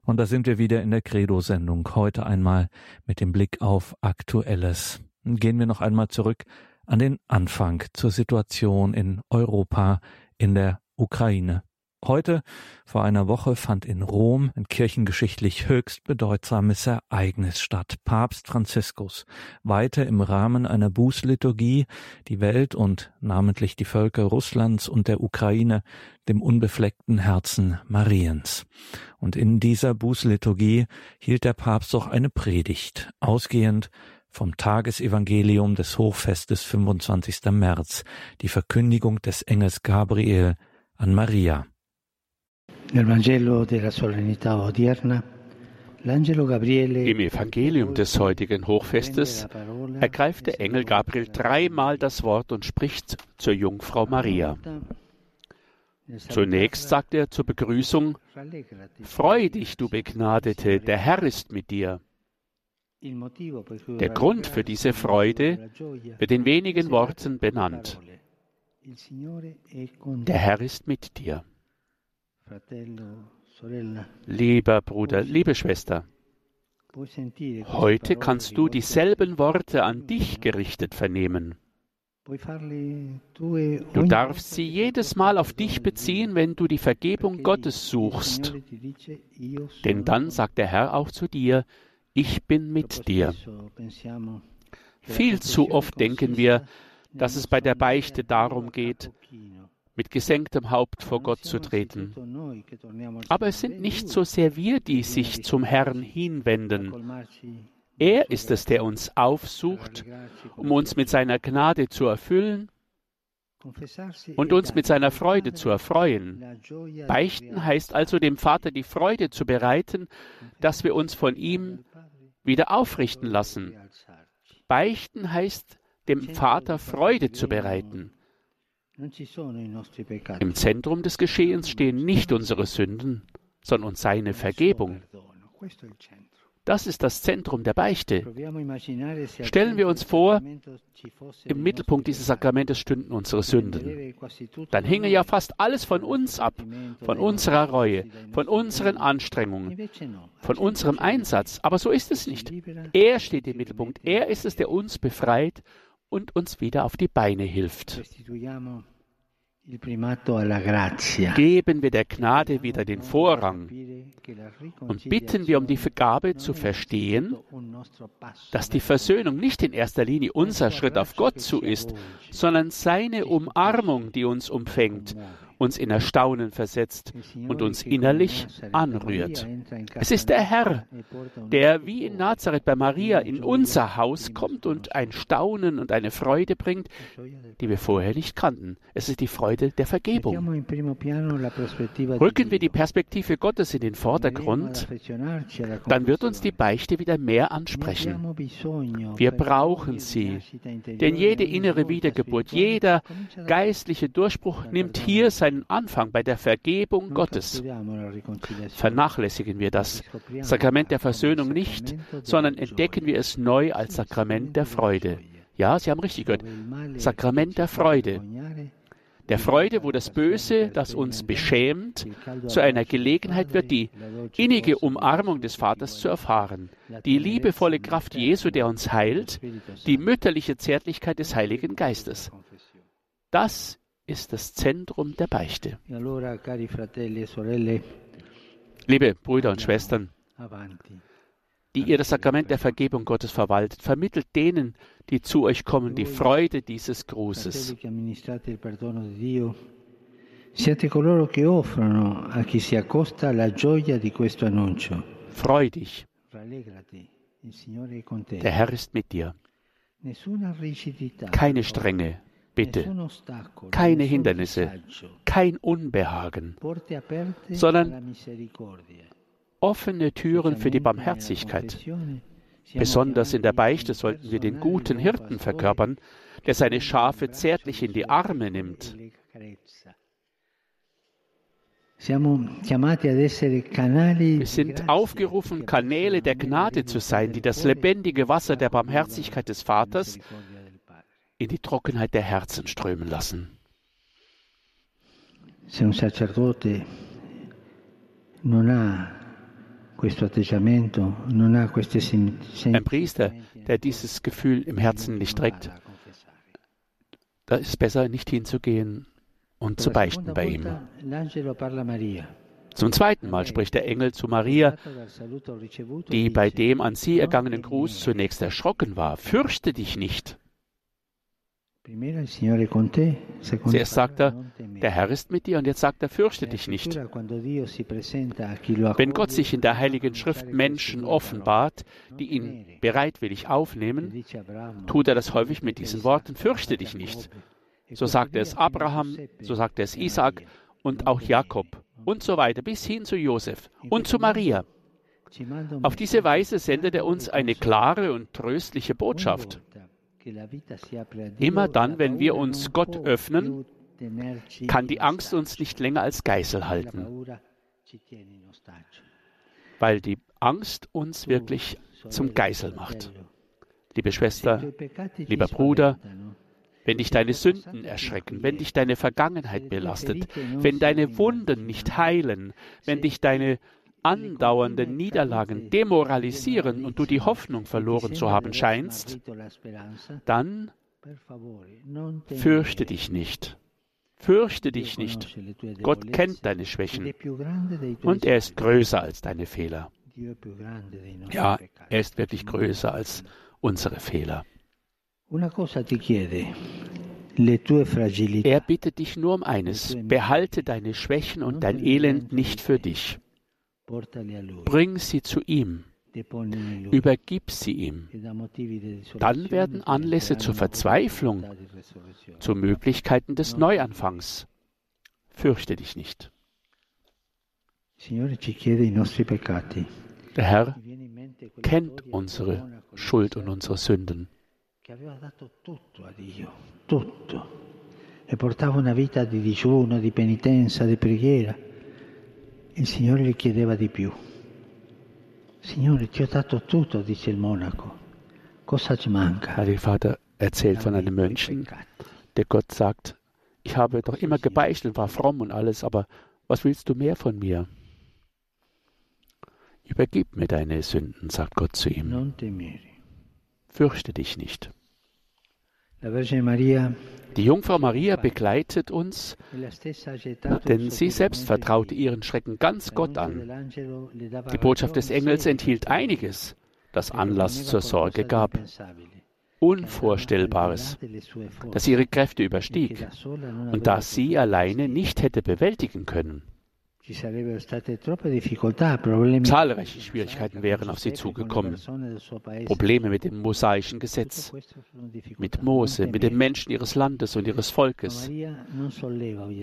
Speaker 1: Und da sind wir wieder in der Credo-Sendung. Heute einmal mit dem Blick auf Aktuelles. Gehen wir noch einmal zurück an den Anfang zur Situation in Europa, in der Ukraine. Heute, vor einer Woche, fand in Rom ein kirchengeschichtlich höchst bedeutsames Ereignis statt. Papst Franziskus weihte im Rahmen einer Bußliturgie die Welt und namentlich die Völker Russlands und der Ukraine dem unbefleckten Herzen Mariens. Und in dieser Bußliturgie hielt der Papst auch eine Predigt, ausgehend vom Tagesevangelium des Hochfestes 25. März, die Verkündigung des Engels Gabriel an Maria.
Speaker 10: Im Evangelium des heutigen Hochfestes ergreift der Engel Gabriel dreimal das Wort und spricht zur Jungfrau Maria. Zunächst sagt er zur Begrüßung, Freu dich, du Begnadete, der Herr ist mit dir. Der Grund für diese Freude wird in wenigen Worten benannt. Der Herr ist mit dir. Lieber Bruder, liebe Schwester, heute kannst du dieselben Worte an dich gerichtet vernehmen. Du darfst sie jedes Mal auf dich beziehen, wenn du die Vergebung Gottes suchst. Denn dann sagt der Herr auch zu dir, ich bin mit dir. Viel zu oft denken wir, dass es bei der Beichte darum geht, mit gesenktem Haupt vor Gott zu treten. Aber es sind nicht so sehr wir, die sich zum Herrn hinwenden. Er ist es, der uns aufsucht, um uns mit seiner Gnade zu erfüllen und uns mit seiner Freude zu erfreuen. Beichten heißt also dem Vater die Freude zu bereiten, dass wir uns von ihm wieder aufrichten lassen. Beichten heißt dem Vater Freude zu bereiten. Im Zentrum des Geschehens stehen nicht unsere Sünden, sondern seine Vergebung. Das ist das Zentrum der Beichte. Stellen wir uns vor, im Mittelpunkt dieses Sakramentes stünden unsere Sünden. Dann hinge ja fast alles von uns ab, von unserer Reue, von unseren Anstrengungen, von unserem Einsatz. Aber so ist es nicht. Er steht im Mittelpunkt. Er ist es, der uns befreit und uns wieder auf die Beine hilft. Geben wir der Gnade wieder den Vorrang und bitten wir um die Vergabe zu verstehen, dass die Versöhnung nicht in erster Linie unser Schritt auf Gott zu ist, sondern seine Umarmung, die uns umfängt uns in Erstaunen versetzt und uns innerlich anrührt. Es ist der Herr, der wie in Nazareth bei Maria in unser Haus kommt und ein Staunen und eine Freude bringt, die wir vorher nicht kannten. Es ist die Freude der Vergebung. Rücken wir die Perspektive Gottes in den Vordergrund, dann wird uns die Beichte wieder mehr ansprechen. Wir brauchen sie, denn jede innere Wiedergeburt, jeder geistliche Durchbruch nimmt hier sein seinen Anfang bei der Vergebung Gottes. Vernachlässigen wir das Sakrament der Versöhnung nicht, sondern entdecken wir es neu als Sakrament der Freude. Ja, Sie haben richtig gehört. Sakrament der Freude. Der Freude, wo das Böse, das uns beschämt, zu einer Gelegenheit wird, die innige Umarmung des Vaters zu erfahren, die liebevolle Kraft Jesu, der uns heilt, die mütterliche Zärtlichkeit des Heiligen Geistes. Das ist das Zentrum der Beichte. E Liebe Brüder und Schwestern, die ihr das Sakrament der Vergebung Gottes verwaltet, vermittelt denen, die zu euch kommen, die Freude dieses Grußes. Freu dich. Der Herr ist mit dir. Keine Strenge, bitte. Keine Hindernisse, kein Unbehagen, sondern offene Türen für die Barmherzigkeit. Besonders in der Beichte sollten wir den guten Hirten verkörpern, der seine Schafe zärtlich in die Arme nimmt. Wir sind aufgerufen, Kanäle der Gnade zu sein, die das lebendige Wasser der Barmherzigkeit des Vaters in die Trockenheit der Herzen strömen lassen.
Speaker 11: Ein
Speaker 10: Priester, der dieses Gefühl im Herzen nicht trägt, da ist es besser, nicht hinzugehen und zu beichten bei ihm. Zum zweiten Mal spricht der Engel zu Maria, die bei dem an sie ergangenen Gruß zunächst erschrocken war. Fürchte dich nicht. Zuerst sagt er, der Herr ist mit dir und jetzt sagt er, fürchte dich nicht. Wenn Gott sich in der Heiligen Schrift Menschen offenbart, die ihn bereitwillig aufnehmen, tut er das häufig mit diesen Worten, fürchte dich nicht. So sagt es Abraham, so sagt es Isaac und auch Jakob und so weiter bis hin zu Josef und zu Maria. Auf diese Weise sendet er uns eine klare und tröstliche Botschaft. Immer dann, wenn wir uns Gott öffnen, kann die Angst uns nicht länger als Geißel halten, weil die Angst uns wirklich zum Geißel macht. Liebe Schwester, lieber Bruder, wenn dich deine Sünden erschrecken, wenn dich deine Vergangenheit belastet, wenn deine Wunden nicht heilen, wenn dich deine andauernden Niederlagen demoralisieren und du die Hoffnung verloren zu haben scheinst, dann fürchte dich nicht. Fürchte dich nicht. Gott kennt deine Schwächen und er ist größer als deine Fehler. Ja, er ist wirklich größer als unsere Fehler. Er bittet dich nur um eines, behalte deine Schwächen und dein Elend nicht für dich. Bring sie zu ihm. Übergib sie ihm. Dann werden Anlässe zur Verzweiflung, zu Möglichkeiten des Neuanfangs. Fürchte dich nicht. Der Herr kennt unsere Schuld und unsere Sünden.
Speaker 11: E portava una vita di digiuno, di penitenza, di preghiera il Signore gli chiedeva di più. Signore, ti ho dato tutto, dice il monaco. Cosa ci manca?
Speaker 10: Heilige Vater erzählt von einem Mönchen, der Gott sagt, ich habe doch immer gebeichtet, war fromm und alles, aber was willst du mehr von mir? Übergib mir deine Sünden, sagt Gott zu ihm. Fürchte dich nicht. Die Jungfrau Maria begleitet uns, denn sie selbst vertraute ihren Schrecken ganz Gott an. Die Botschaft des Engels enthielt einiges, das Anlass zur Sorge gab. Unvorstellbares, das ihre Kräfte überstieg und das sie alleine nicht hätte bewältigen können. Zahlreiche Schwierigkeiten wären auf sie zugekommen. Probleme mit dem mosaischen Gesetz, mit Mose, mit den Menschen ihres Landes und ihres Volkes.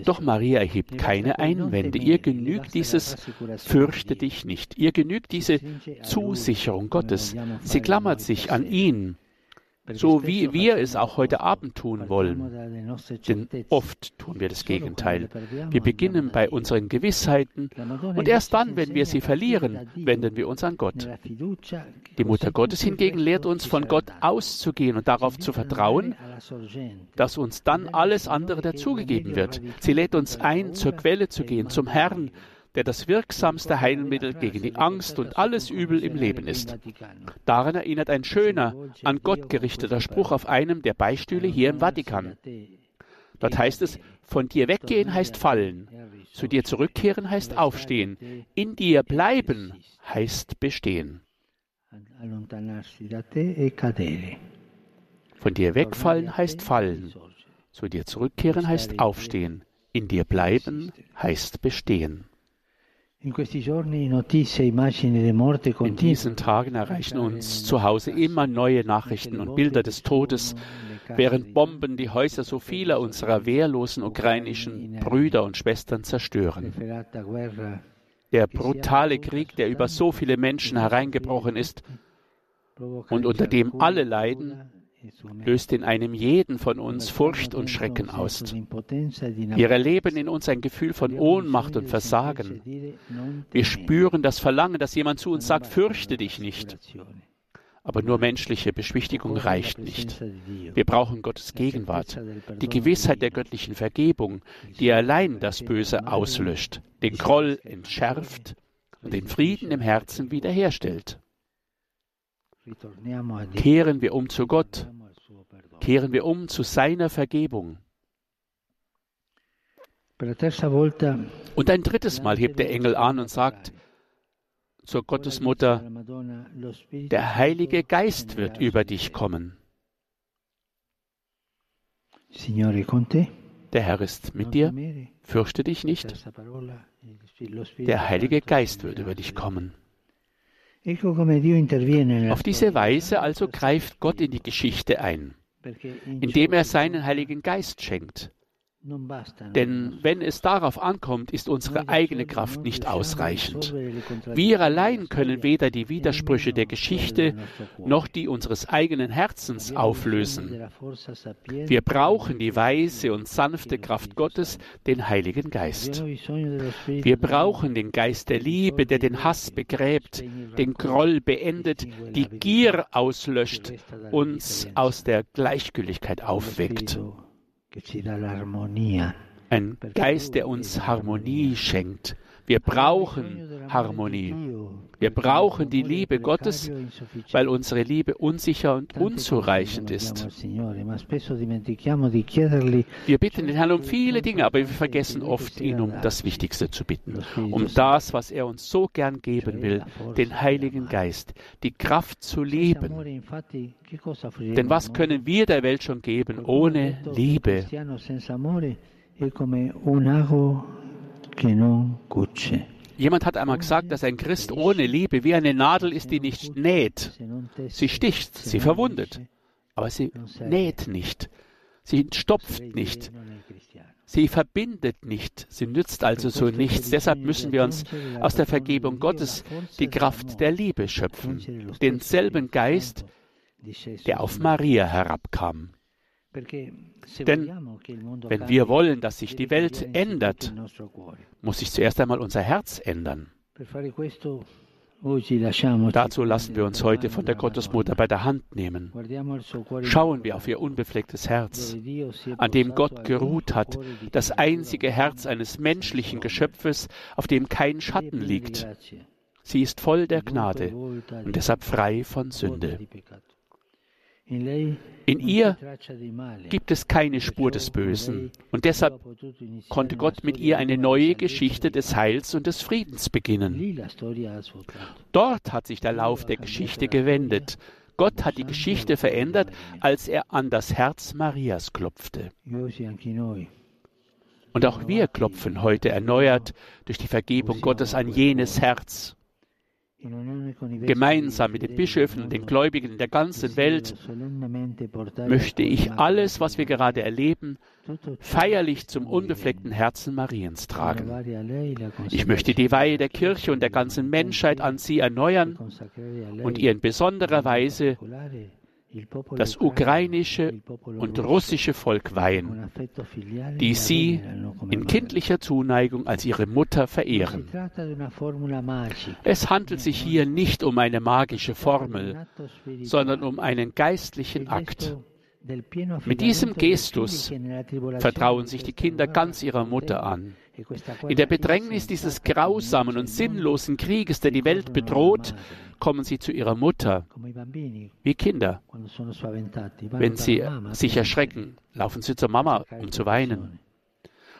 Speaker 10: Doch Maria erhebt keine Einwände. Ihr genügt dieses Fürchte dich nicht. Ihr genügt diese Zusicherung Gottes. Sie klammert sich an ihn so wie wir es auch heute Abend tun wollen. Denn oft tun wir das Gegenteil. Wir beginnen bei unseren Gewissheiten und erst dann, wenn wir sie verlieren, wenden wir uns an Gott. Die Mutter Gottes hingegen lehrt uns, von Gott auszugehen und darauf zu vertrauen, dass uns dann alles andere dazugegeben wird. Sie lädt uns ein, zur Quelle zu gehen, zum Herrn, der das wirksamste Heilmittel gegen die Angst und alles Übel im Leben ist. Daran erinnert ein schöner, an Gott gerichteter Spruch auf einem der Beistühle hier im Vatikan. Dort heißt es, von dir weggehen heißt fallen, zu dir zurückkehren heißt aufstehen, in dir bleiben heißt bestehen. Von dir wegfallen heißt fallen, zu dir zurückkehren heißt aufstehen, In dir bleiben heißt bestehen.
Speaker 11: In diesen
Speaker 10: Tagen erreichen uns zu Hause immer neue Nachrichten und Bilder des Todes, während Bomben die Häuser so vieler unserer wehrlosen ukrainischen Brüder und Schwestern zerstören. Der brutale Krieg, der über so viele Menschen hereingebrochen ist und unter dem alle leiden, löst in einem jeden von uns Furcht und Schrecken aus. Wir erleben in uns ein Gefühl von Ohnmacht und Versagen. Wir spüren das Verlangen, dass jemand zu uns sagt, fürchte dich nicht. Aber nur menschliche Beschwichtigung reicht nicht. Wir brauchen Gottes Gegenwart, die Gewissheit der göttlichen Vergebung, die allein das Böse auslöscht, den Groll entschärft und den Frieden im Herzen wiederherstellt. Kehren wir um zu Gott, kehren wir um zu seiner Vergebung. Und ein drittes Mal hebt der Engel an und sagt zur Gottesmutter, der Heilige Geist wird über dich kommen. Der Herr ist mit dir, fürchte dich nicht. Der Heilige Geist wird über dich kommen. Auf diese Weise also greift Gott in die Geschichte ein, indem er seinen Heiligen Geist schenkt. Denn wenn es darauf ankommt, ist unsere eigene Kraft nicht ausreichend. Wir allein können weder die Widersprüche der Geschichte noch die unseres eigenen Herzens auflösen. Wir brauchen die weise und sanfte Kraft Gottes, den Heiligen Geist. Wir brauchen den Geist der Liebe, der den Hass begräbt, den Groll beendet, die Gier auslöscht, uns aus der Gleichgültigkeit aufweckt. Ein Geist, der uns Harmonie schenkt. Wir brauchen Harmonie. Wir brauchen die Liebe Gottes, weil unsere Liebe unsicher und unzureichend ist. Wir bitten den Herrn um viele Dinge, aber wir vergessen oft, ihn um das Wichtigste zu bitten. Um das, was er uns so gern geben will, den Heiligen Geist, die Kraft zu leben. Denn was können wir der Welt schon geben ohne Liebe? Jemand hat einmal gesagt, dass ein Christ ohne Liebe wie eine Nadel ist, die nicht näht. Sie sticht, sie verwundet, aber sie näht nicht. Sie stopft nicht. Sie verbindet nicht. Sie nützt also so nichts. Deshalb müssen wir uns aus der Vergebung Gottes die Kraft der Liebe schöpfen. Denselben Geist, der auf Maria herabkam. Denn wenn wir wollen, dass sich die Welt ändert, muss sich zuerst einmal unser Herz ändern. Dazu lassen wir uns heute von der Gottesmutter bei der Hand nehmen. Schauen wir auf ihr unbeflecktes Herz, an dem Gott geruht hat, das einzige Herz eines menschlichen Geschöpfes, auf dem kein Schatten liegt. Sie ist voll der Gnade und deshalb frei von Sünde. In ihr gibt es keine Spur des Bösen und deshalb konnte Gott mit ihr eine neue Geschichte des Heils und des Friedens beginnen. Dort hat sich der Lauf der Geschichte gewendet. Gott hat die Geschichte verändert, als er an das Herz Marias klopfte. Und auch wir klopfen heute erneuert durch die Vergebung Gottes an jenes Herz. Gemeinsam mit den Bischöfen und den Gläubigen in der ganzen Welt möchte ich alles, was wir gerade erleben, feierlich zum unbefleckten Herzen Mariens tragen. Ich möchte die Weihe der Kirche und der ganzen Menschheit an sie erneuern und ihr in besonderer Weise das ukrainische und russische Volk weihen, die sie in kindlicher Zuneigung als ihre Mutter verehren. Es handelt sich hier nicht um eine magische Formel, sondern um einen geistlichen Akt. Mit diesem Gestus vertrauen sich die Kinder ganz ihrer Mutter an. In der Bedrängnis dieses grausamen und sinnlosen Krieges, der die Welt bedroht, kommen sie zu ihrer Mutter. Wie Kinder. Wenn sie sich erschrecken, laufen sie zur Mama, um zu weinen.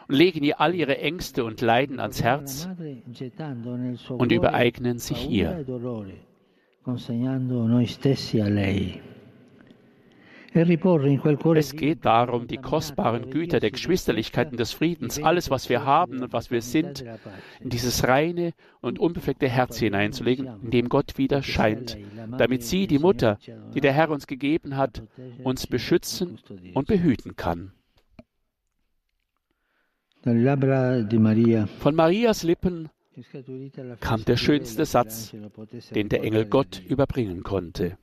Speaker 10: Und legen ihr all ihre Ängste und Leiden ans Herz und übereignen sich ihr. Es geht darum, die kostbaren Güter der Geschwisterlichkeit und des Friedens, alles, was wir haben und was wir sind, in dieses reine und unbefleckte Herz hineinzulegen, in dem Gott wieder scheint, damit sie, die Mutter, die der Herr uns gegeben hat, uns beschützen und behüten kann. Von Marias Lippen kam der schönste Satz, den der Engel Gott überbringen konnte.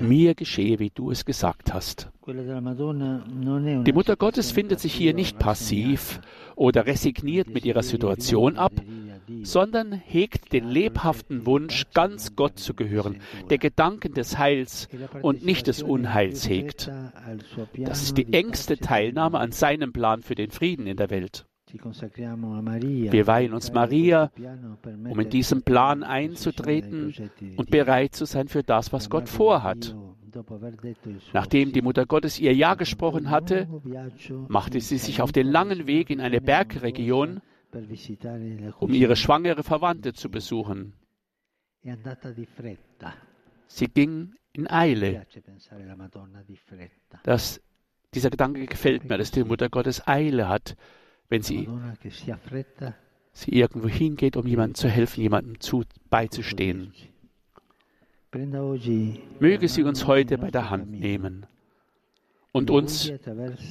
Speaker 10: Mir geschehe, wie du es gesagt hast. Die Mutter Gottes findet sich hier nicht passiv oder resigniert mit ihrer Situation ab, sondern hegt den lebhaften Wunsch, ganz Gott zu gehören, der Gedanken des Heils und nicht des Unheils hegt. Das ist die engste Teilnahme an seinem Plan für den Frieden in der Welt. Wir weihen uns Maria, um in diesen Plan einzutreten und bereit zu sein für das, was Gott vorhat. Nachdem die Mutter Gottes ihr Ja gesprochen hatte, machte sie sich auf den langen Weg in eine Bergregion, um ihre schwangere Verwandte zu besuchen. Sie ging in Eile. Das, dieser Gedanke gefällt mir, dass die Mutter Gottes Eile hat, wenn sie, sie irgendwo hingeht, um jemandem zu helfen, jemandem zu, beizustehen. Möge sie uns heute bei der Hand nehmen und uns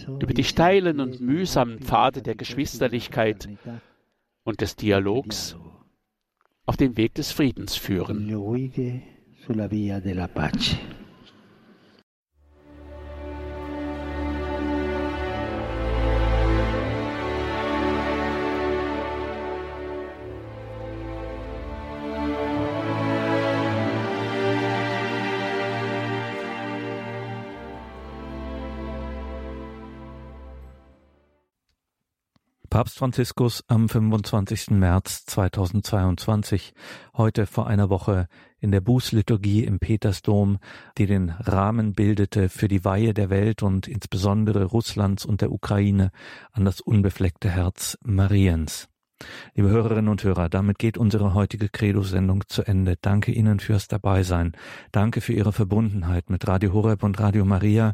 Speaker 10: über die steilen und mühsamen Pfade der Geschwisterlichkeit und des Dialogs auf den Weg des Friedens führen.
Speaker 1: Papst Franziskus am 25. März 2022, heute vor einer Woche in der Bußliturgie im Petersdom, die den Rahmen bildete für die Weihe der Welt und insbesondere Russlands und der Ukraine an das unbefleckte Herz Mariens. Liebe Hörerinnen und Hörer, damit geht unsere heutige Credo-Sendung zu Ende. Danke Ihnen fürs Dabeisein. Danke für Ihre Verbundenheit mit Radio Horeb und Radio Maria.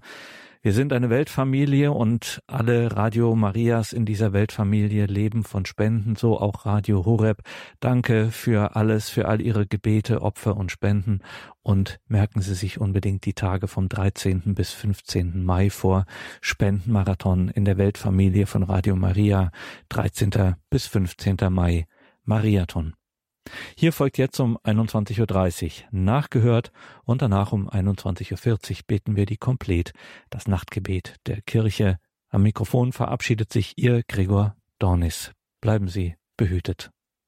Speaker 1: Wir sind eine Weltfamilie und alle Radio Marias in dieser Weltfamilie leben von Spenden, so auch Radio Horeb. Danke für alles, für all Ihre Gebete, Opfer und Spenden und merken Sie sich unbedingt die Tage vom 13. bis 15. Mai vor. Spendenmarathon in der Weltfamilie von Radio Maria, 13. bis 15. Mai, Mariathon. Hier folgt jetzt um 21.30 Uhr nachgehört und danach um 21.40 Uhr beten wir die Komplett, das Nachtgebet der Kirche. Am Mikrofon verabschiedet sich Ihr Gregor Dornis. Bleiben Sie behütet.